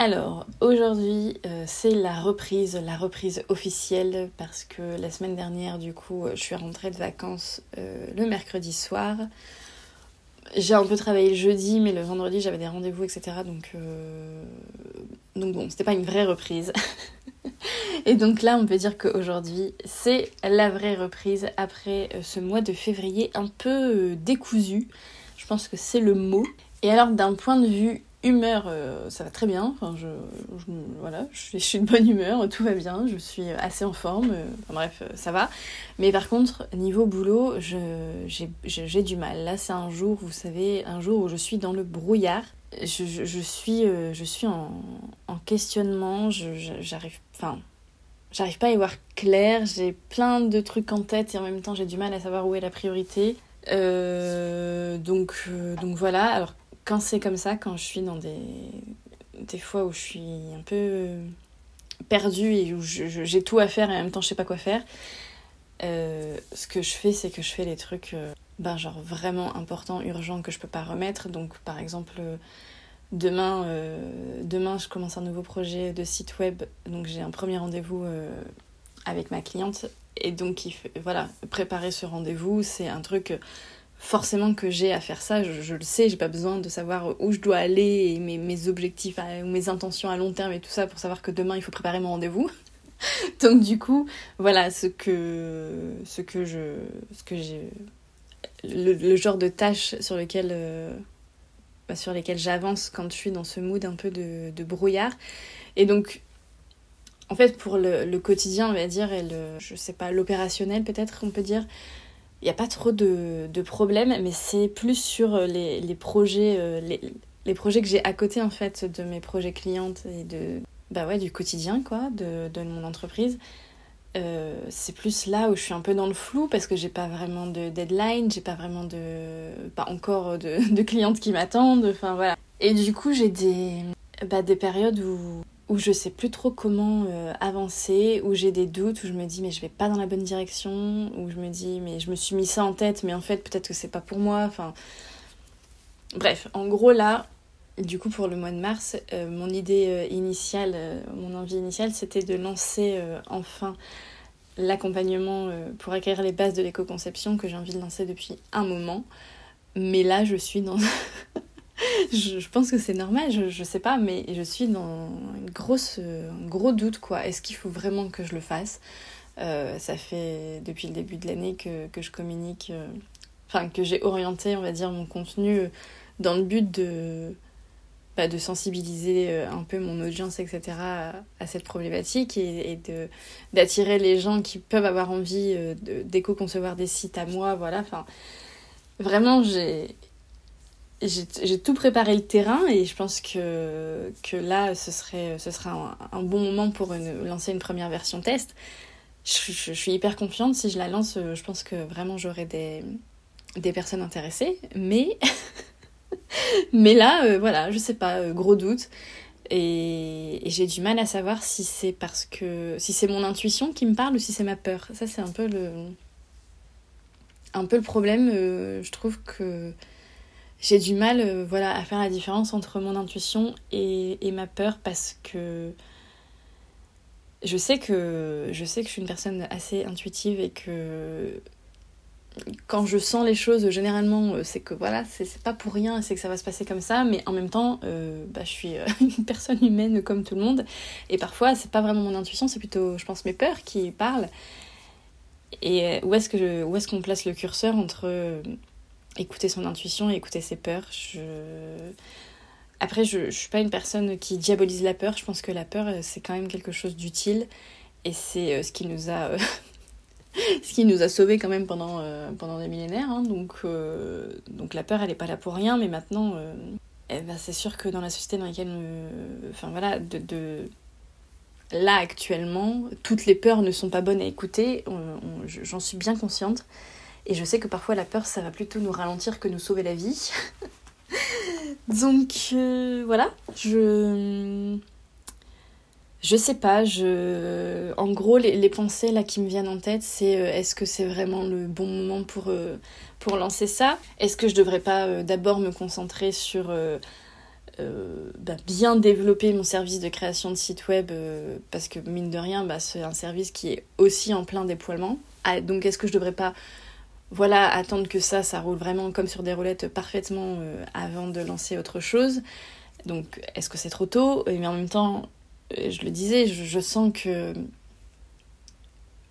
Alors, aujourd'hui, euh, c'est la reprise, la reprise officielle, parce que la semaine dernière, du coup, je suis rentrée de vacances euh, le mercredi soir. J'ai un peu travaillé le jeudi, mais le vendredi, j'avais des rendez-vous, etc. Donc, euh, donc bon, c'était pas une vraie reprise. Et donc là, on peut dire qu'aujourd'hui, c'est la vraie reprise après ce mois de février un peu décousu. Je pense que c'est le mot. Et alors, d'un point de vue humeur, euh, ça va très bien. Enfin, je, voilà, je suis, de bonne humeur, tout va bien, je suis assez en forme. Euh, enfin, bref, euh, ça va. Mais par contre, niveau boulot, j'ai du mal. Là, c'est un jour, vous savez, un jour où je suis dans le brouillard. Je, je suis, je suis en, en questionnement. J'arrive, enfin, j'arrive pas à y voir clair. J'ai plein de trucs en tête et en même temps, j'ai du mal à savoir où est la priorité. donc, donc voilà. Quand c'est comme ça, quand je suis dans des, des fois où je suis un peu perdue et où j'ai tout à faire et en même temps je sais pas quoi faire, euh, ce que je fais, c'est que je fais les trucs euh, ben, genre vraiment importants, urgents que je peux pas remettre. Donc par exemple, demain, euh, je commence un nouveau projet de site web, donc j'ai un premier rendez-vous avec ma cliente. Et donc, il voilà, préparer ce rendez-vous, c'est un truc forcément que j'ai à faire ça, je, le sais, j'ai pas besoin de savoir où je dois aller et mes, objectifs ou mes intentions à long terme et tout ça pour savoir que demain il faut préparer mon rendez-vous. Donc du coup, voilà ce que ce que je ce que j'ai le, genre de tâches sur lesquelles euh, bah, sur lesquelles j'avance quand je suis dans ce mood un peu de, de brouillard. Et donc en fait pour le, le, quotidien, on va dire et le je sais pas l'opérationnel peut-être on peut dire il n'y a pas trop de, de problèmes, mais c'est plus sur euh, les, les projets, euh, les, les, projets que j'ai à côté en fait de mes projets clientes et de bah ouais du quotidien quoi, de, de mon entreprise. Euh, c'est plus là où je suis un peu dans le flou parce que j'ai pas vraiment de deadline, j'ai pas vraiment de pas encore de, de clientes qui m'attendent, enfin voilà. Et du coup j'ai des bah, des périodes où où je sais plus trop comment euh, avancer, où j'ai des doutes, où je me dis mais je vais pas dans la bonne direction, où je me dis mais je me suis mis ça en tête mais en fait peut-être que c'est pas pour moi, enfin bref, en gros là, du coup pour le mois de mars, euh, mon idée euh, initiale, mon envie initiale c'était de lancer enfin l'accompagnement pour acquérir les bases de l'éco-conception que j'ai envie de lancer depuis un moment. Mais là, je suis dans je, pense que c'est normal, je, je sais pas, mais je suis dans une grosse, un gros doute quoi. Est-ce qu'il faut vraiment que je le fasse? Euh, Ça fait depuis le début de l'année que, que, je communique, euh, enfin que j'ai orienté, on va dire, mon contenu euh, dans le but de, bah, de sensibiliser un peu mon audience, etc., à, cette problématique et, d'attirer les gens qui peuvent avoir envie d'éco-concevoir des sites à moi, voilà. Enfin, vraiment, j'ai j'ai tout préparé le terrain et je pense que, que là, ce serait, ce sera un, bon moment pour lancer une première version test. Je, suis hyper confiante. Si je la lance, je pense que vraiment j'aurai des, des personnes intéressées. Mais, mais là, euh, voilà, je sais pas, euh, gros doute. Et, et j'ai du mal à savoir si c'est parce que. si c'est mon intuition qui me parle ou si c'est ma peur. Ça, c'est un peu le. un peu le problème. Euh, je trouve que j'ai du mal euh, voilà, à faire la différence entre mon intuition et, et, ma peur parce que je sais que je sais que je suis une personne assez intuitive et que quand je sens les choses généralement euh, c'est que voilà c'est pas pour rien c'est que ça va se passer comme ça mais en même temps euh, bah, je suis une personne humaine comme tout le monde et parfois c'est pas vraiment mon intuition c'est plutôt je pense mes peurs qui parlent. Et où est-ce que où est-ce qu'on place le curseur entre écouter son intuition et écouter ses peurs. Après, je ne suis pas une personne qui diabolise la peur. Je pense que la peur, c'est quand même quelque chose d'utile. Et c'est ce qui nous a ce qui nous a sauvés quand même pendant, euh, pendant des millénaires. Hein. donc, euh, donc la peur, elle n'est pas là pour rien, mais maintenant, euh, eh ben, c'est sûr que dans la société dans laquelle... enfin voilà, de, là actuellement, toutes les peurs ne sont pas bonnes à écouter, j'en suis bien consciente. Et je sais que parfois la peur, ça va plutôt nous ralentir que nous sauver la vie. donc voilà, je je sais pas, je... en gros, les, pensées là qui me viennent en tête, c'est euh, est-ce que c'est vraiment le bon moment pour, euh, lancer ça? Est-ce que je devrais pas euh, d'abord me concentrer sur bah, bien développer mon service de création de site web Parce que mine de rien, bah, c'est un service qui est aussi en plein déploiement. Ah, donc est-ce que je devrais pas voilà, attendre que ça, ça roule vraiment comme sur des roulettes parfaitement avant de lancer autre chose donc, est-ce que c'est trop tôt? Mais en même temps, je le disais, je, sens que,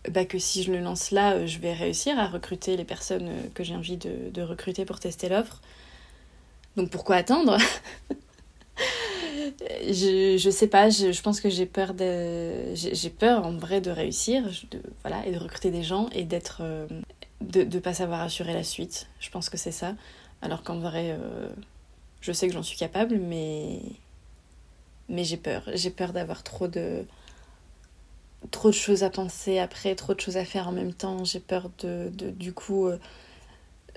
bah, que si je le lance là, euh, je vais réussir à recruter les personnes euh, que j'ai envie de, de, recruter pour tester l'offre. Donc pourquoi attendre? Je, je sais pas, je, je pense que j'ai peur de. J'ai peur en vrai de réussir, de, voilà, et de recruter des gens et d'être. Euh, de ne pas savoir assurer la suite. Je pense que c'est ça. Alors qu'en vrai, je sais que j'en suis capable, mais mais j'ai peur. J'ai peur d'avoir trop de trop de choses à penser après, trop de choses à faire en même temps. J'ai peur de, de, du coup euh,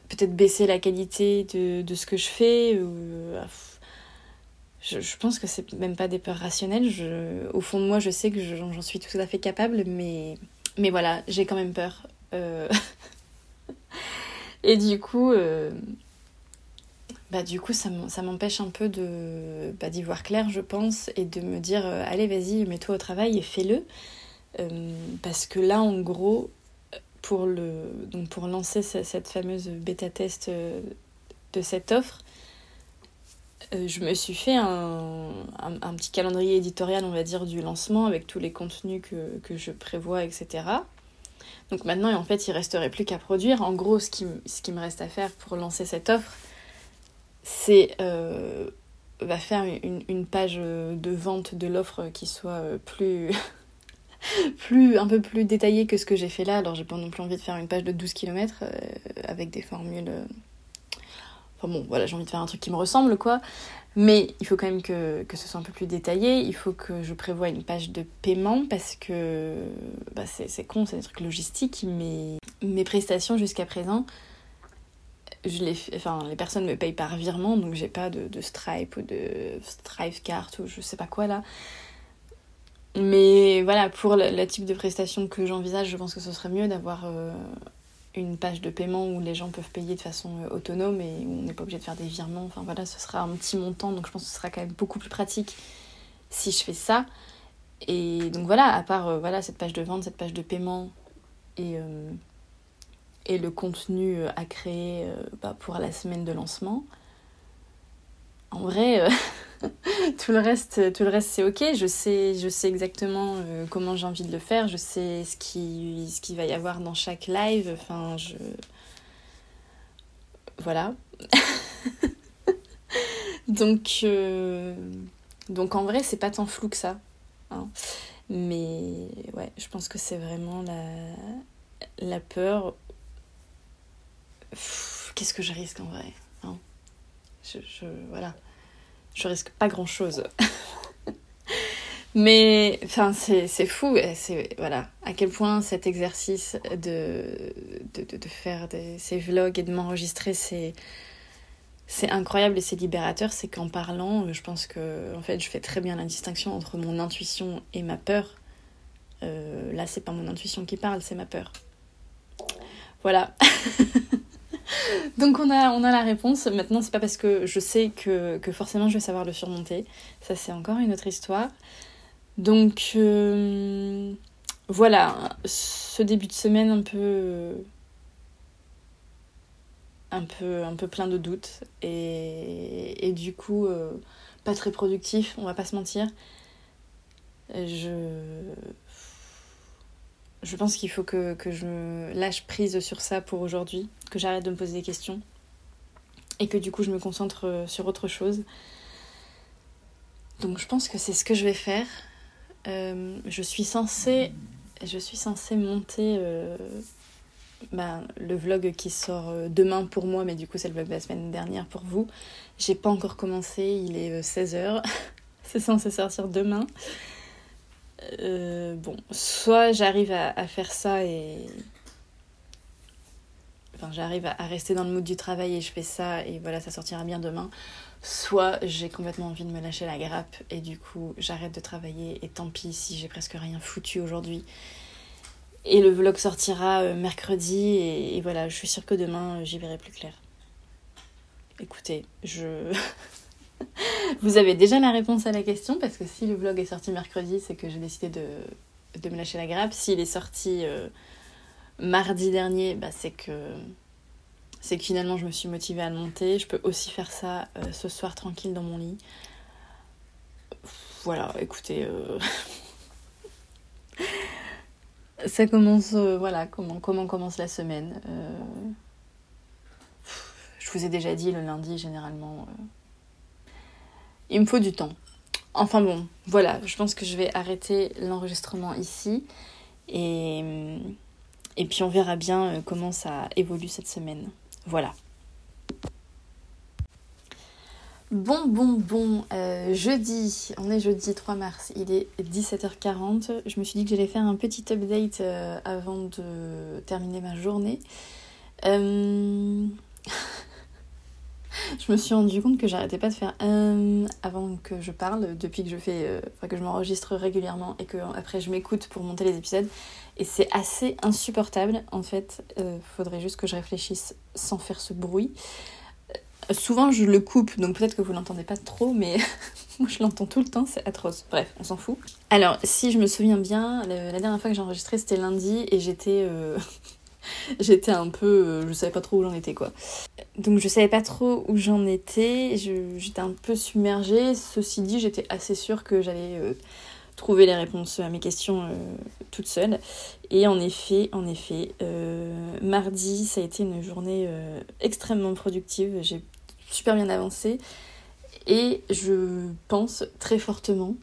peut-être baisser la qualité de, de, ce que je fais. Euh, je, je, pense que c'est même pas des peurs rationnelles. Je, au fond de moi, je sais que j'en suis tout à fait capable, mais, mais voilà, j'ai quand même peur. Euh... Et du coup, euh, bah, du coup, ça m'empêche un peu bah, d'y voir clair, je pense, et de me dire euh, allez, vas-y, mets-toi au travail et fais-le. Euh, parce que là, en gros, pour, le, donc pour lancer cette fameuse bêta-test de cette offre, je me suis fait un, petit calendrier éditorial, on va dire, du lancement avec tous les contenus que je prévois, etc. Donc maintenant, en fait, il resterait plus qu'à produire. En gros, ce qui, ce qui me reste à faire pour lancer cette offre, c'est euh, faire une, une, page de vente de l'offre qui soit euh, plus plus un peu plus détaillée que ce que j'ai fait là alors j'ai pas non plus envie de faire une page de 12 km euh, avec des formules euh, enfin bon voilà j'ai envie de faire un truc qui me ressemble quoi mais il faut quand même que, que ce soit un peu plus détaillé il faut que je prévoie une page de paiement parce que bah, c'est con c'est des trucs logistiques mais mes prestations jusqu'à présent je les, enfin, les personnes me payent par virement, donc j'ai pas de, de, Stripe ou de Stripe carte ou je sais pas quoi là. Mais voilà, pour le, type de prestation que j'envisage, je pense que ce serait mieux d'avoir euh, une page de paiement où les gens peuvent payer de façon euh, autonome et où on n'est pas obligé de faire des virements. Enfin voilà, ce sera un petit montant, donc je pense que ce sera quand même beaucoup plus pratique si je fais ça. Et donc voilà, à part euh, voilà, cette page de vente, cette page de paiement et et le contenu euh, à créer euh, bah, pour la semaine de lancement. En vrai, euh, tout le reste, tout le reste c'est ok. Je sais, je sais exactement comment j'ai envie de le faire. Je sais ce qui, ce qu'il va y avoir dans chaque live. Enfin, je voilà. donc, donc en vrai, c'est pas tant flou que ça. Hein. Mais ouais, je pense que c'est vraiment la, la peur qu'est-ce que je risque en vrai hein je, voilà. Je risque pas grand chose. Mais enfin, c'est fou, c'est voilà, à quel point cet exercice de, de, de, faire ces vlogs et de m'enregistrer, c'est c'est incroyable et c'est libérateur. C'est qu'en parlant, je pense que en fait, je fais très bien la distinction entre mon intuition et ma peur. Euh, là, c'est pas mon intuition qui parle, c'est ma peur. Voilà. Donc on a, la réponse. Maintenant, c'est pas parce que je sais que, forcément je vais savoir le surmonter. Ça, c'est encore une autre histoire. Donc euh, voilà, ce début de semaine un peu. Un peu, un peu plein de doutes et, et du coup euh, pas très productif, on va pas se mentir. Je je pense qu'il faut que, que, je lâche prise sur ça pour aujourd'hui, que j'arrête de me poser des questions et que du coup je me concentre euh, sur autre chose. Donc je pense que c'est ce que je vais faire. je suis censée, je suis censée monter bah, le vlog qui sort demain pour moi, mais du coup c'est le vlog de la semaine dernière pour vous. J'ai pas encore commencé, il est 16h. c'est censé sortir demain. Euh, bon, soit j'arrive à, faire ça et. Enfin, j'arrive à, rester dans le mood du travail et je fais ça et voilà, ça sortira bien demain. Soit j'ai complètement envie de me lâcher la grappe et du coup j'arrête de travailler et tant pis si j'ai presque rien foutu aujourd'hui. Et le vlog sortira euh, mercredi et, et voilà, je suis sûre que demain j'y verrai plus clair. Écoutez, je. Vous avez déjà la réponse à la question parce que si le vlog est sorti mercredi, c'est que j'ai décidé de, de, me lâcher la grappe. S'il est sorti euh, mardi dernier, bah, c'est que c'est que finalement je me suis motivée à le monter. Je peux aussi faire ça euh, ce soir tranquille dans mon lit. Voilà, écoutez, euh, ça commence, voilà, comment, comment commence la semaine. Je vous ai déjà dit le lundi généralement il me faut du temps. Enfin bon, voilà, je pense que je vais arrêter l'enregistrement ici et, puis on verra bien euh, comment ça évolue cette semaine. Voilà. Bon, bon, bon, euh, jeudi, on est jeudi 3 mars, il est 17h40. Je me suis dit que j'allais faire un petit update euh, avant de terminer ma journée. Je me suis rendu compte que j'arrêtais pas de faire euh, avant que je parle, depuis que je fais, euh, que je m'enregistre régulièrement et que après je m'écoute pour monter les épisodes. Et c'est assez insupportable en fait. Euh, faudrait juste que je réfléchisse sans faire ce bruit. Euh, souvent je le coupe, donc peut-être que vous l'entendez pas trop, mais moi je l'entends tout le temps, c'est atroce. Bref, on s'en fout. Alors, si je me souviens bien, la, dernière fois que j'ai enregistré c'était lundi et j'étais j'étais un peu. Euh, je savais pas trop où j'en étais quoi. Donc je savais pas trop où j'en étais, j'étais un peu submergée. Ceci dit, j'étais assez sûre que j'allais euh, trouver les réponses à mes questions euh, toute seule. Et en effet, en effet, mardi, ça a été une journée extrêmement productive. J'ai super bien avancé. Et je pense très fortement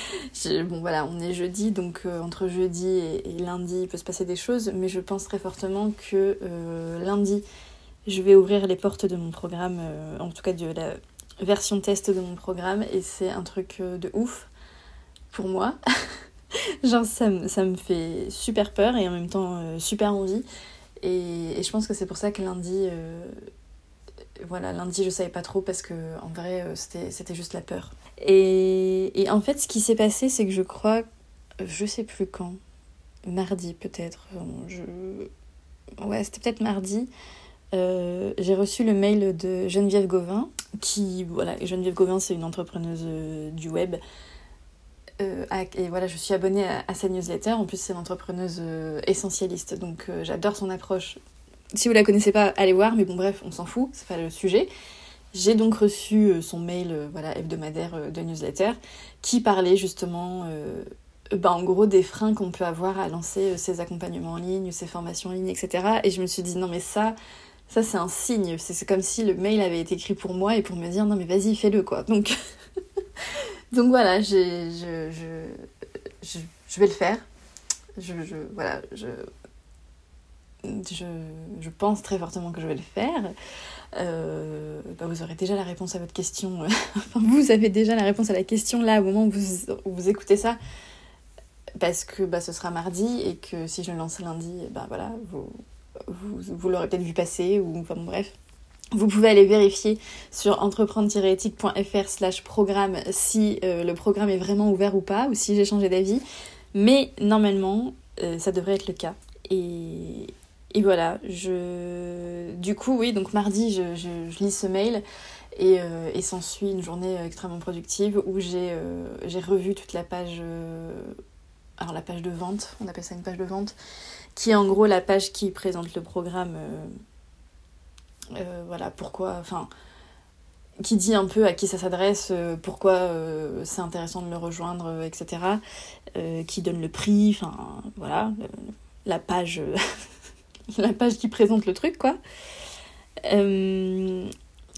bon voilà, on est jeudi, donc euh, entre jeudi et, lundi, il peut se passer des choses, mais je pense très fortement que euh, lundi, je vais ouvrir les portes de mon programme, euh, en tout cas de la version test de mon programme, et c'est un truc de ouf pour moi. Genre ça, me fait super peur et en même temps super envie. Et, et, je pense que c'est pour ça que lundi, voilà, lundi je savais pas trop parce que en vrai c'était juste la peur. Et, en fait, ce qui s'est passé, c'est que je crois, je sais plus quand, mardi peut-être, je... ouais, c'était peut-être mardi, euh, j'ai reçu le mail de Geneviève Gauvin, qui, voilà, Geneviève Gauvin, c'est une entrepreneuse euh, du web. Euh, et voilà, je suis abonnée à, sa newsletter. En plus, c'est une entrepreneuse essentialiste, donc j'adore son approche. Si vous la connaissez pas, allez voir, mais bon, bref, on s'en fout, c'est pas le sujet. J'ai donc reçu euh, son mail euh, voilà, hebdomadaire euh, de newsletter qui parlait justement bah, en gros des freins qu'on peut avoir à lancer ses accompagnements en ligne, ses formations en ligne, etc. Et je me suis dit non mais ça, ça c'est un signe. C'est comme si le mail avait été écrit pour moi et pour me dire non mais vas-y fais-le quoi. Donc, donc voilà, je, je, je, je, vais le faire. Je, je, voilà, je, je, je pense très fortement que je vais le faire. Euh, bah, vous aurez déjà la réponse à votre question. enfin, vous avez déjà la réponse à la question là au moment où vous, vous écoutez ça. Parce que bah, ce sera mardi et que si je le lance lundi, bah voilà, vous, vous, vous l'aurez peut-être vu passer ou enfin bon, bref. Vous pouvez aller vérifier sur entreprendre-éthique.fr slash programme si euh, le programme est vraiment ouvert ou pas, ou si j'ai changé d'avis. Mais normalement, euh, ça devrait être le cas. Et, et voilà, je... du coup, oui, donc mardi, je, lis ce mail et, euh, et s'ensuit une journée extrêmement productive où j'ai euh, revu toute la page, euh, alors la page de vente, on appelle ça une page de vente, qui est en gros la page qui présente le programme, voilà, pourquoi, enfin, qui dit un peu à qui ça s'adresse, pourquoi c'est intéressant de le rejoindre, etc., qui donne le prix, enfin, voilà, la page la page qui présente le truc, quoi. Euh,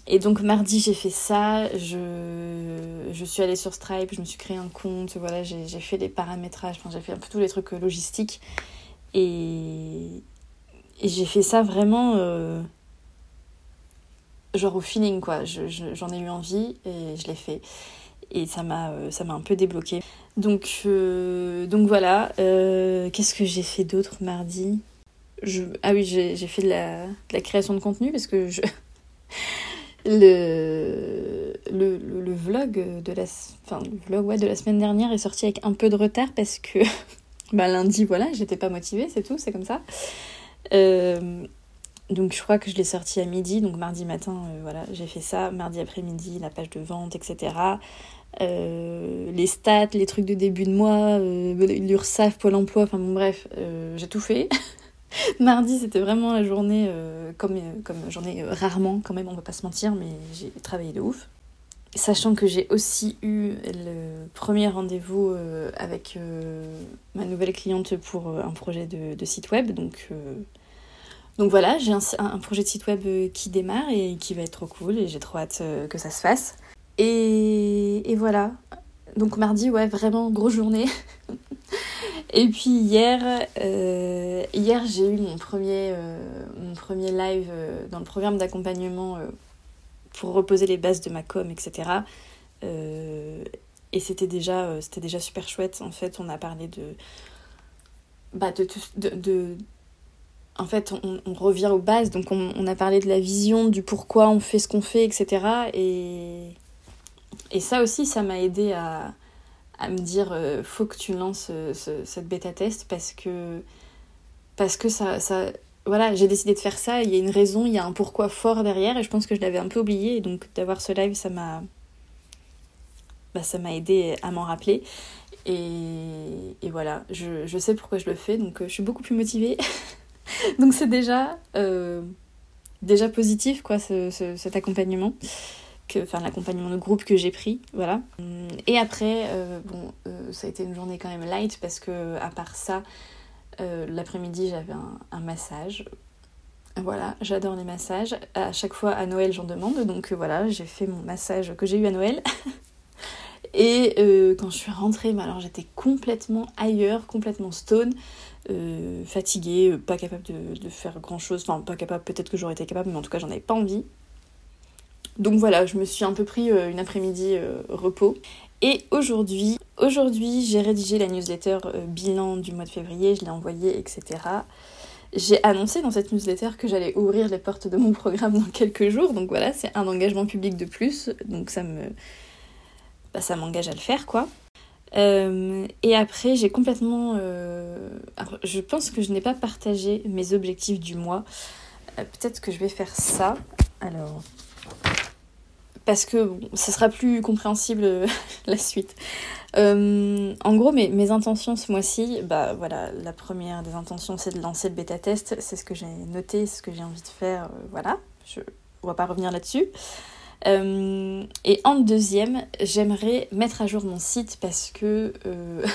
Et donc mardi j'ai fait ça, je, suis allée sur Stripe, je me suis créé un compte, voilà, j'ai fait les paramétrages, j'ai fait un peu tous les trucs logistiques. Et, j'ai fait ça vraiment euh, genre au feeling quoi. J'en ai eu envie et je l'ai fait. Et ça m'a euh, un peu débloqué. Donc, euh, donc voilà. Qu'est-ce que j'ai fait d'autre mardi? Ah oui, j'ai fait de la, création de contenu parce que je... le, le, le, vlog de la, vlog ouais, de la semaine dernière est sorti avec un peu de retard parce que bah, lundi, voilà, j'étais pas motivée, c'est tout, c'est comme ça. Euh, donc je crois que je l'ai sorti à midi, donc mardi matin, euh, voilà, j'ai fait ça. Mardi après-midi, la page de vente, etc. Euh, les stats, les trucs de début de mois, l'URSAF, Pôle emploi, enfin bon bref, j'ai tout fait. mardi, c'était vraiment la journée, comme, comme j'en ai rarement quand même, on va pas se mentir, mais j'ai travaillé de ouf. Sachant que j'ai aussi eu le premier rendez-vous avec ma nouvelle cliente pour un projet de, site web, donc donc voilà, j'ai un, projet de site web euh, qui démarre et qui va être trop cool et j'ai trop hâte euh, que ça se fasse. Et, voilà. Donc mardi, ouais, vraiment grosse journée. et puis hier, euh, hier j'ai eu mon premier, mon premier live dans le programme d'accompagnement pour reposer les bases de ma com, etc. et c'était déjà, déjà super chouette. En fait, on a parlé de, bah, de, de en fait, on, revient aux bases. Donc, on, a parlé de la vision, du pourquoi on fait ce qu'on fait, etc. Et, et ça aussi, ça m'a aidé à, me dire euh, faut que tu lances euh, cette bêta-test parce que, parce que ça, ça. Voilà, j'ai décidé de faire ça. Il y a une raison, il y a un pourquoi fort derrière. Et je pense que je l'avais un peu oublié. Et donc, d'avoir ce live, ça m'a. Bah, ça m'a aidé à m'en rappeler. Et, et voilà, je, je, sais pourquoi je le fais. Donc, euh, je suis beaucoup plus motivée. Donc c'est déjà, euh, déjà positif, quoi, ce, cet accompagnement. Que, l'accompagnement de groupe que j'ai pris, voilà. Et après, euh, bon, euh, ça a été une journée quand même light parce que, à part ça, l'après-midi, j'avais un, massage. Voilà, j'adore les massages. À chaque fois, à Noël, j'en demande. Donc voilà, j'ai fait mon massage que j'ai eu à Noël. Et quand je suis rentrée, alors j'étais complètement ailleurs, complètement stone. Euh, fatiguée, euh, pas capable de, faire grand chose. Enfin, pas capable, peut-être que j'aurais été capable, mais en tout cas, j'en avais pas envie. Donc voilà, je me suis un peu pris euh, une après-midi repos. Et aujourd'hui, aujourd'hui, j'ai rédigé la newsletter bilan du mois de février, je l'ai envoyée, etc. J'ai annoncé dans cette newsletter que j'allais ouvrir les portes de mon programme dans quelques jours. Donc voilà, c'est un engagement public de plus. Donc ça me. Bah, ça m'engage à le faire, quoi. Euh, et après, j'ai complètement... Euh, alors, je pense que je n'ai pas partagé mes objectifs du mois. Euh, peut-être que je vais faire ça. Alors... Parce que bon, ça sera plus compréhensible la suite. en gros, mes, intentions ce mois-ci, bah voilà, la première des intentions c'est de lancer le bêta test. C'est ce que j'ai noté, ce que j'ai envie de faire. voilà, je, on va pas revenir là-dessus. Euh, et en deuxième, j'aimerais mettre à jour mon site parce que euh,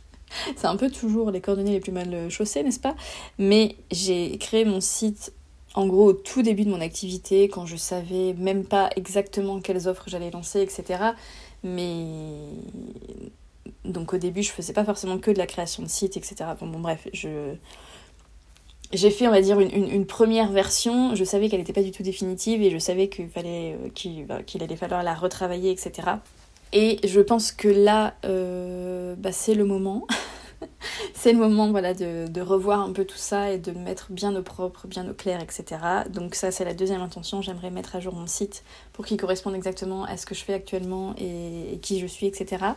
c'est un peu toujours les coordonnées les plus mal chaussées, n'est-ce pas? Mais j'ai créé mon site en gros au tout début de mon activité, quand je savais même pas exactement quelles offres j'allais lancer, etc. Mais donc au début, je faisais pas forcément que de la création de site, etc. Bon, bon bref, je j'ai fait, on va dire, une, première version. Je savais qu'elle n'était pas du tout définitive et je savais qu'il fallait euh, bah, qu'il allait falloir la retravailler, etc. Et je pense que là, euh, bah, c'est le moment. c'est le moment voilà, de, revoir un peu tout ça et de mettre bien au propre, bien au clair, etc. Donc ça, c'est la deuxième intention. J'aimerais mettre à jour mon site pour qu'il corresponde exactement à ce que je fais actuellement et qui je suis, etc.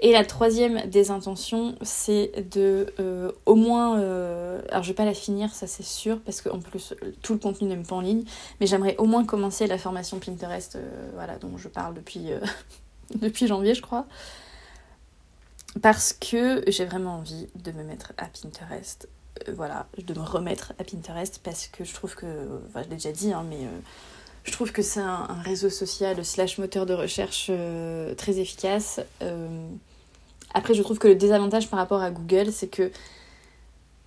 Et la troisième des intentions, c'est de euh, au moins, euh, alors je vais pas la finir, ça c'est sûr, parce qu'en plus tout le contenu n'est pas en ligne, mais j'aimerais au moins commencer la formation Pinterest, euh, voilà, dont je parle depuis janvier, je crois, parce que j'ai vraiment envie de me mettre à Pinterest, voilà, de me remettre à Pinterest, parce que je trouve que, enfin, je l'ai déjà dit, hein, mais je trouve que c'est un, réseau social slash moteur de recherche euh, très efficace. Euh, après, je trouve que le désavantage par rapport à Google, c'est que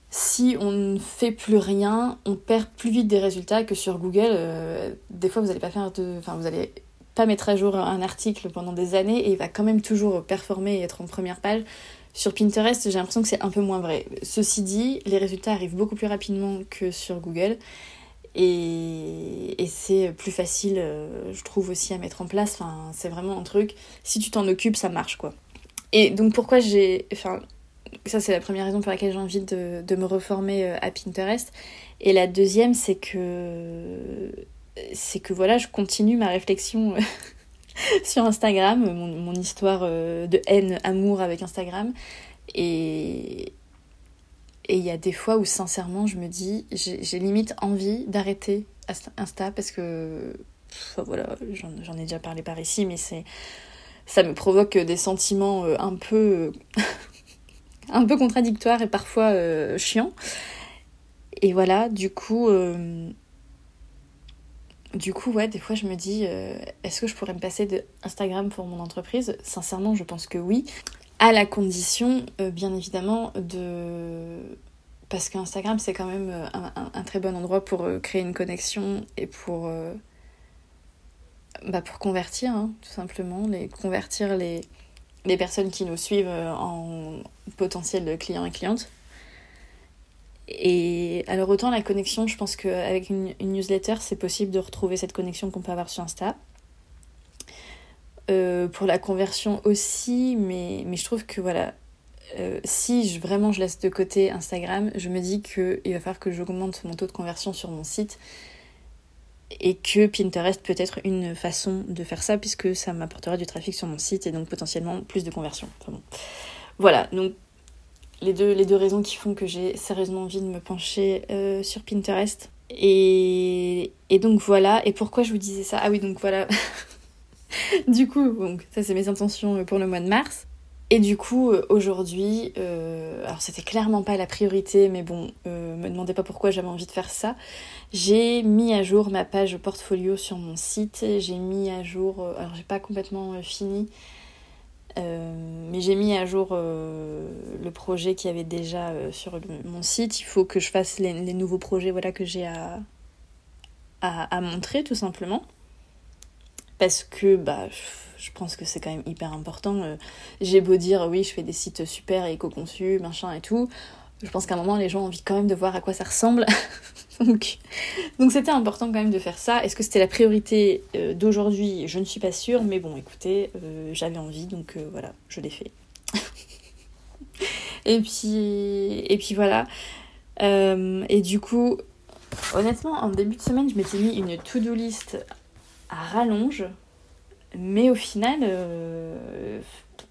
si on ne fait plus rien, on perd plus vite des résultats que sur Google. Euh, des fois, vous n'allez pas faire de, enfin, vous allez pas mettre à jour un article pendant des années et il va quand même toujours performer et être en première page. Sur Pinterest, j'ai l'impression que c'est un peu moins vrai. Ceci dit, les résultats arrivent beaucoup plus rapidement que sur Google et, et c'est plus facile, euh, je trouve aussi à mettre en place. Enfin, c'est vraiment un truc. Si tu t'en occupes, ça marche quoi. Et donc pourquoi j'ai, enfin, ça c'est la première raison pour laquelle j'ai envie de, de, me reformer euh, à Pinterest. Et la deuxième, c'est que c'est que voilà, je continue ma réflexion euh, sur Instagram, mon, histoire euh, de haine, amour avec Instagram. Et et il y a des fois où sincèrement je me dis, j'ai limite envie d'arrêter Insta parce que voilà, j'en ai déjà parlé par ici, mais c'est ça me provoque des sentiments un peu un peu contradictoire et parfois euh, chiant. Et voilà, du coup, euh, du coup, ouais, des fois je me dis, euh, est-ce que je pourrais me passer de Instagram pour mon entreprise? Sincèrement, je pense que oui, à la condition, bien évidemment, de parce qu'Instagram c'est quand même un, un, très bon endroit pour créer une connexion et pour bah, pour convertir hein, tout simplement convertir les personnes qui nous suivent euh, en potentiel clients et clientes. Et alors autant la connexion, je pense qu'avec une, une newsletter, c'est possible de retrouver cette connexion qu'on peut avoir sur Insta. Euh, pour la conversion aussi, mais, mais je trouve que voilà, euh, si je, vraiment je laisse de côté Instagram, je me dis qu'il va falloir que j'augmente mon taux de conversion sur mon site et que Pinterest peut être une façon de faire ça puisque ça m'apportera du trafic sur mon site et donc potentiellement plus de conversion. Voilà, donc les deux, les deux raisons qui font que j'ai sérieusement envie de me pencher euh, sur Pinterest. Et, et donc voilà, et pourquoi je vous disais ça? Ah oui, donc voilà. du coup, donc, ça c'est mes intentions pour le mois de mars. Et du coup, euh, aujourd'hui, euh, alors c'était clairement pas la priorité, mais bon, euh, me demandez pas pourquoi j'avais envie de faire ça. J'ai mis à jour ma page portfolio sur mon site. J'ai mis à jour, euh, alors j'ai pas complètement fini, mais j'ai mis à jour le projet qui avait déjà sur mon site. Il faut que je fasse les, nouveaux projets voilà, que j'ai à, à, à montrer tout simplement. Parce que bah je pense que c'est quand même hyper important. Euh, j'ai beau dire oui, je fais des sites super éco-conçus, machin et tout. Je pense qu'à un moment, les gens ont envie quand même de voir à quoi ça ressemble. donc, donc c'était important quand même de faire ça. Est-ce que c'était la priorité euh, d'aujourd'hui? Je ne suis pas sûre, mais bon, écoutez, euh, j'avais envie, donc voilà, je l'ai fait. et puis, et puis voilà. et du coup, honnêtement, en début de semaine, je m'étais mis une to-do list à rallonge mais au final, euh,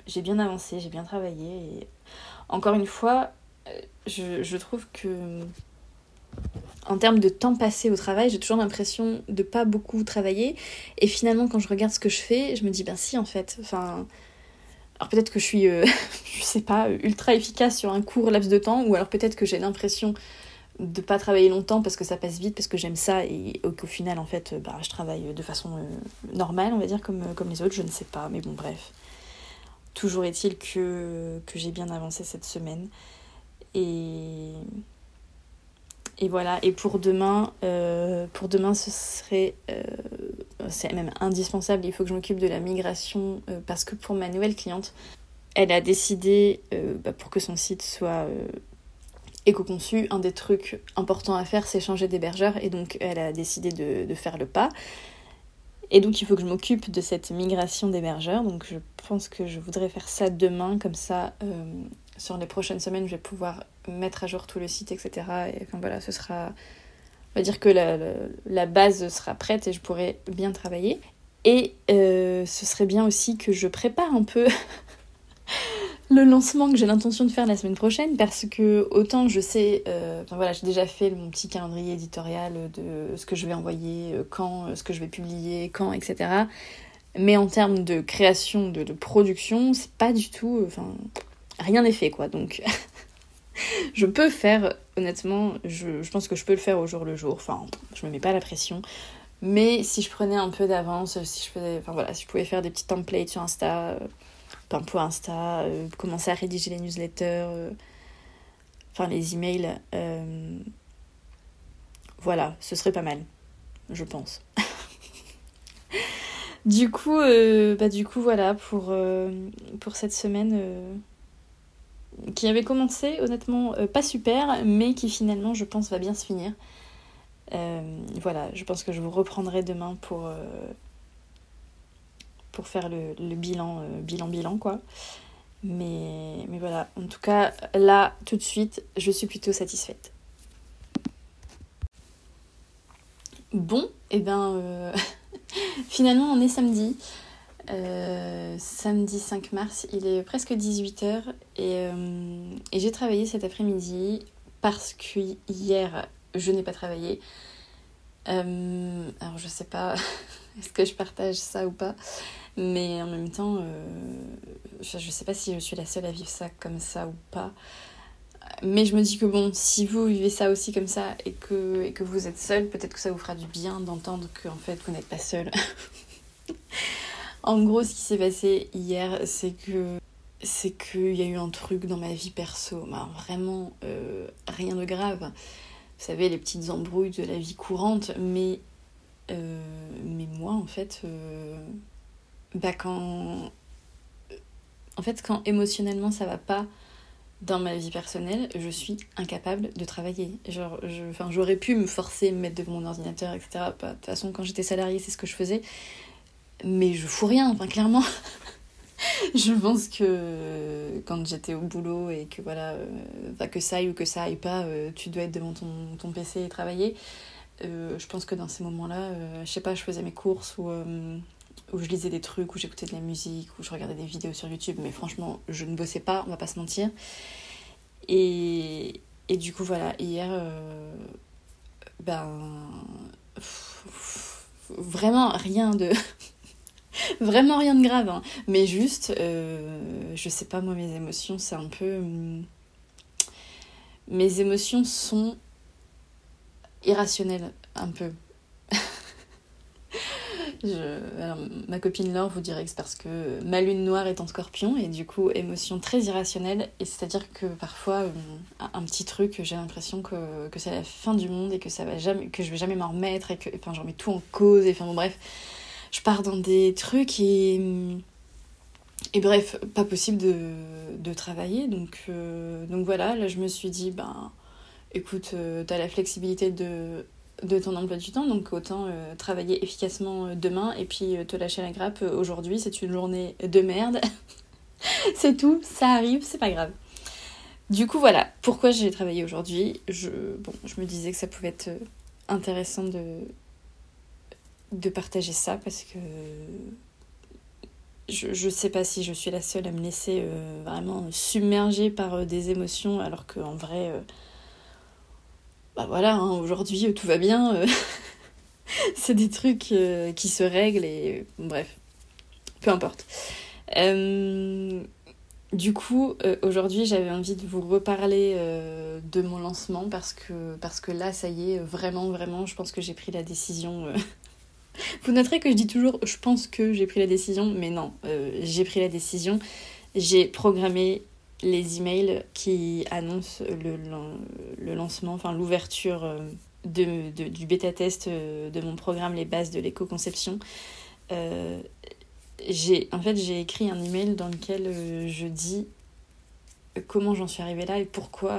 j'ai bien avancé, j'ai bien travaillé. Encore une fois, euh, je, trouve que en termes de temps passé au travail, j'ai toujours l'impression de pas beaucoup travailler. Et finalement, quand je regarde ce que je fais, je me dis, ben si, en fait. Enfin, alors peut-être que je suis, euh, je sais pas, ultra efficace sur un court laps de temps, ou alors peut-être que j'ai l'impression de pas travailler longtemps parce que ça passe vite, parce que j'aime ça et qu'au final, en fait, bah, je travaille de façon euh, normale, on va dire, comme, comme les autres, je ne sais pas, mais bon, bref. Toujours est-il que, que j'ai bien avancé cette semaine. Et, et voilà, et pour demain, euh, pour demain, ce serait. Euh, c'est même indispensable, il faut que je m'occupe de la migration parce que pour ma nouvelle cliente, elle a décidé, bah, pour que son site soit éco-conçu, un des trucs importants à faire, c'est changer d'hébergeur. Et donc, elle a décidé de, faire le pas. Et donc, il faut que je m'occupe de cette migration d'hébergeur. Donc, je pense que je voudrais faire ça demain. Comme ça, euh, sur les prochaines semaines, je vais pouvoir mettre à jour tout le site, etc. Et voilà, ce sera. On va dire que la base sera prête et je pourrai bien travailler. Et euh, ce serait bien aussi que je prépare un peu le lancement que j'ai l'intention de faire la semaine prochaine parce que autant je sais, euh, enfin voilà, j'ai déjà fait mon petit calendrier éditorial de ce que je vais envoyer, euh, quand, euh, ce que je vais publier, quand, etc. Mais en termes de création, de, de production, c'est pas du tout, enfin, rien n'est fait quoi. Donc, je peux faire, honnêtement, je, pense que je peux le faire au jour le jour. Enfin, je me mets pas la pression. Mais si je prenais un peu d'avance, si je faisais, enfin voilà, si je pouvais faire des petits templates sur Insta enfin, pour Insta, euh, commencer à rédiger les newsletters. Euh. enfin les emails, euh, voilà, ce serait pas mal, je pense. du coup, euh, bah du coup voilà pour cette semaine qui avait commencé honnêtement pas super, mais qui finalement je pense va bien se finir. voilà, je pense que je vous reprendrai demain pour pour faire le, bilan, euh, bilan, bilan, quoi. Mais, mais voilà, en tout cas, là, tout de suite, je suis plutôt satisfaite. Bon, et eh ben euh, finalement on est samedi. Euh, samedi 5 mars, il est presque 18h et, et j'ai travaillé cet après-midi parce que hier je n'ai pas travaillé. alors je sais pas est-ce que je partage ça ou pas, mais en même temps, euh, je, ne sais pas si je suis la seule à vivre ça comme ça ou pas. Mais je me dis que bon, si vous vivez ça aussi comme ça et que, et que vous êtes seul, peut-être que ça vous fera du bien d'entendre que en fait vous n'êtes pas seul. en gros, ce qui s'est passé hier, c'est que c'est qu'il y a eu un truc dans ma vie perso, vraiment euh, rien de grave. Vous savez, les petites embrouilles de la vie courante, mais, euh, mais moi en fait, bah quand en fait quand émotionnellement ça va pas dans ma vie personnelle, je suis incapable de travailler. J'aurais pu me forcer, me mettre devant mon ordinateur, etc. Bah, de toute façon, quand j'étais salariée, c'est ce que je faisais. Mais je fous rien, enfin, clairement. je pense que quand j'étais au boulot et que voilà, euh, que ça aille ou que ça aille pas, euh, tu dois être devant ton, ton PC et travailler. Euh, je pense que dans ces moments-là, je sais pas, je faisais mes courses ou où je lisais des trucs, où j'écoutais de la musique, où je regardais des vidéos sur YouTube, mais franchement, je ne bossais pas, on va pas se mentir. Et, et du coup, voilà, hier, euh, ben. Vraiment rien de. vraiment rien de grave, hein. mais juste, euh, je sais pas, moi, mes émotions, c'est un peu. Hum, mes émotions sont irrationnelles, un peu ma copine Laure vous dirait que c'est parce que ma lune noire est en scorpion et du coup émotion très irrationnelle et c'est-à-dire que parfois euh, un, petit truc j'ai l'impression que, que c'est la fin du monde et que ça va jamais que je vais jamais m'en remettre et que enfin je remets tout en cause et enfin bon bref je pars dans des trucs et et bref pas possible de, travailler donc euh, donc voilà là je me suis dit ben écoute euh, t'as la flexibilité de ton emploi du temps, donc autant euh, travailler efficacement demain et puis te lâcher la grappe aujourd'hui, c'est une journée de merde. c'est tout, ça arrive, c'est pas grave. Du coup voilà, pourquoi j'ai travaillé aujourd'hui je, bon, je me disais que ça pouvait être intéressant de, de partager ça parce que je, je sais pas si je suis la seule à me laisser vraiment submerger par des émotions alors qu'en vrai bah voilà, hein, aujourd'hui tout va bien. Euh, c'est des trucs euh, qui se règlent et bref, peu importe. Euh, du coup, aujourd'hui, j'avais envie de vous reparler de mon lancement parce que, parce que là, ça y est, vraiment, vraiment, je pense que j'ai pris la décision. Vous noterez que je dis toujours je pense que j'ai pris la décision, mais non, j'ai pris la décision. J'ai programmé les emails qui annoncent le, le lancement, enfin l'ouverture euh, de, du bêta-test euh, de mon programme Les bases de l'éco-conception. Euh, en fait, j'ai écrit un email dans lequel je dis comment j'en suis arrivée là et pourquoi,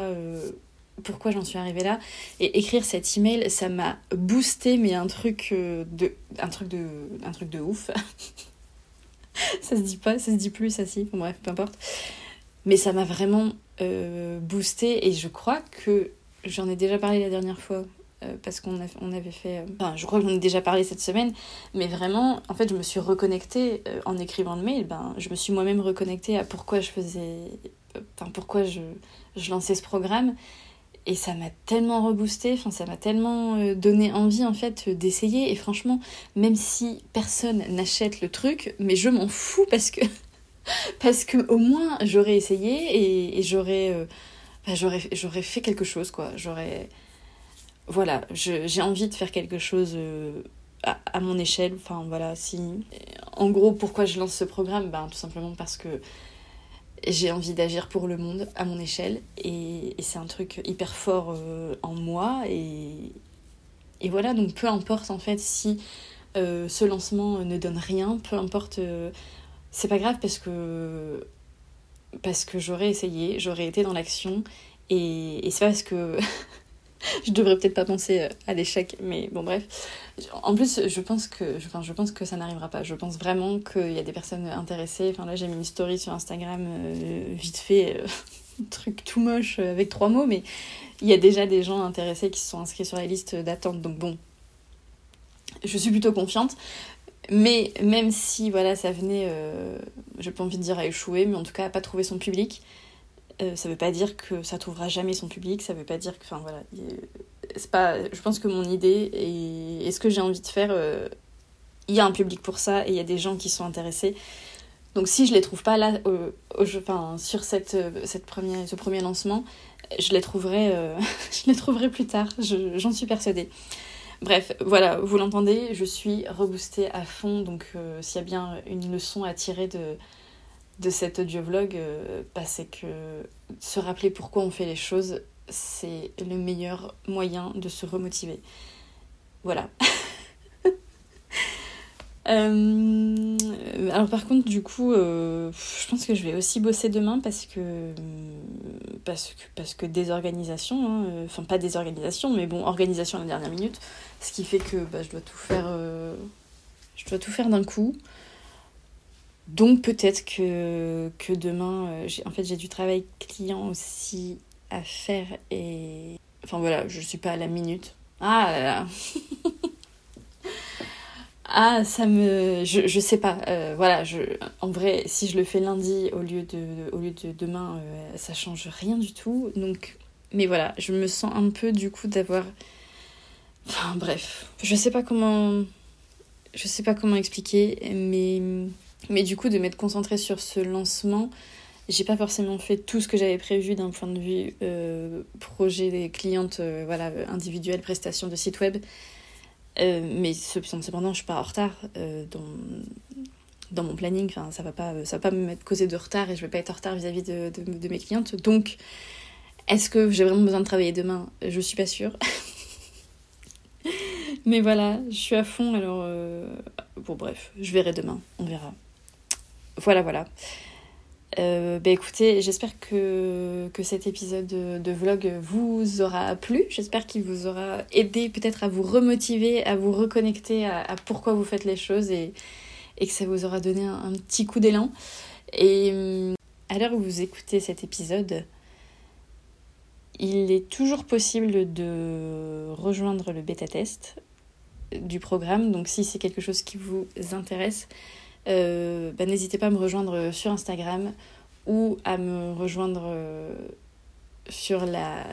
pourquoi j'en suis arrivée là. Et écrire cet email, ça m'a boosté, mais un truc de, un truc de, un truc de ouf. ça se dit pas, ça se dit plus, ça si, bon, bref, peu importe. Mais ça m'a vraiment euh, boosté et je crois que j'en ai déjà parlé la dernière fois euh, parce qu'on on avait fait. Euh, enfin, je crois que j'en ai déjà parlé cette semaine, mais vraiment, en fait, je me suis reconnectée en écrivant le mail. Ben, je me suis moi-même reconnectée à pourquoi je faisais. Enfin, pourquoi je lançais ce programme. Et ça m'a tellement reboosté, enfin, ça m'a tellement donné envie en fait d'essayer. Et franchement, même si personne n'achète le truc, mais je m'en fous parce que parce que au moins j'aurais essayé et, j'aurais euh, bah, j'aurais fait quelque chose quoi. J'aurais voilà j'ai envie de faire quelque chose euh, à, mon échelle. Enfin voilà si en gros pourquoi je lance ce programme? Ben tout simplement parce que j'ai envie d'agir pour le monde à mon échelle et, c'est un truc hyper fort euh, en moi et, et voilà donc peu importe en fait si euh, ce lancement ne donne rien peu importe euh, c'est pas grave parce que parce que j'aurais essayé j'aurais été dans l'action et, et c'est parce que je devrais peut-être pas penser euh, à l'échec, mais bon bref. En plus, je pense que, enfin, je pense que ça n'arrivera pas. Je pense vraiment qu'il y a des personnes intéressées. Enfin là, j'ai mis une story sur Instagram euh, vite fait, euh, un truc tout moche avec trois mots, mais il y a déjà des gens intéressés qui se sont inscrits sur la liste d'attente. Donc bon, je suis plutôt confiante. Mais même si voilà, ça venait, j'ai pas envie de dire à échouer, mais en tout cas à pas trouver son public, euh, ça veut pas dire que ça trouvera jamais son public, ça veut pas dire que. Enfin voilà. C'est pas, je pense que mon idée et, ce que j'ai envie de faire, euh, il y a un public pour ça et il y a des gens qui sont intéressés. Donc si je les trouve pas là, enfin, sur cette, cette première, ce premier lancement, je les trouverai, euh, je les trouverai plus tard, j'en suis persuadée. Bref, voilà, vous l'entendez, je suis reboostée à fond, donc s'il y a bien une leçon à tirer de, de cet audiovlog, euh, bah, c'est que se rappeler pourquoi on fait les choses, c'est le meilleur moyen de se remotiver. Voilà. Euh, alors par contre, du coup, euh, je pense que je vais aussi bosser demain parce que parce que, parce que désorganisation, hein, enfin pas désorganisation, mais bon, organisation à la dernière minute, ce qui fait que bah, je dois tout faire, je dois tout faire d'un coup. Donc peut-être que, que demain, euh, en fait j'ai du travail client aussi à faire et... Enfin voilà, je suis pas à la minute. Ah là là Ah, ça me... Je, sais pas. Euh, voilà, je... en vrai, si je le fais lundi au lieu de, au lieu de demain, euh, ça change rien du tout. Donc... Mais voilà, je me sens un peu du coup d'avoir... Enfin bref, je sais pas comment... Je sais pas comment expliquer, mais mais du coup, de m'être concentrée sur ce lancement, j'ai pas forcément fait tout ce que j'avais prévu d'un point de vue euh, projet des clientes euh, voilà, individuelles, prestations de site web. Euh, mais cependant, je suis pas en retard dans, dans mon planning. Enfin, ça va pas, va pas me causer de retard et je vais pas être en retard vis-à-vis de, de, de, mes clientes. Donc, est-ce que j'ai vraiment besoin de travailler demain? Je suis pas sûre. mais voilà, je suis à fond. Alors, bon, bref, je verrai demain. On verra voilà, voilà. Euh, bah écoutez, j'espère que, cet épisode de, vlog vous aura plu. J'espère qu'il vous aura aidé peut-être à vous remotiver, à vous reconnecter à, pourquoi vous faites les choses et, que ça vous aura donné un, petit coup d'élan. Et à l'heure où vous écoutez cet épisode, il est toujours possible de rejoindre le bêta-test du programme. Donc si c'est quelque chose qui vous intéresse, euh, bah, n'hésitez pas à me rejoindre sur Instagram ou à me rejoindre euh, sur la,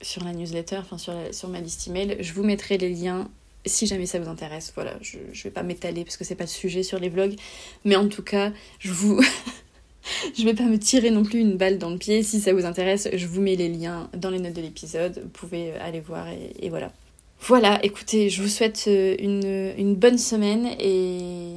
sur la newsletter, enfin sur, sur ma liste email. Je vous mettrai les liens si jamais ça vous intéresse. Voilà, je, je vais pas m'étaler parce que c'est pas le sujet sur les vlogs, mais en tout cas, je vous. je vais pas me tirer non plus une balle dans le pied. Si ça vous intéresse, je vous mets les liens dans les notes de l'épisode. Vous pouvez aller voir et, et voilà. Voilà, écoutez, je vous souhaite une, une bonne semaine et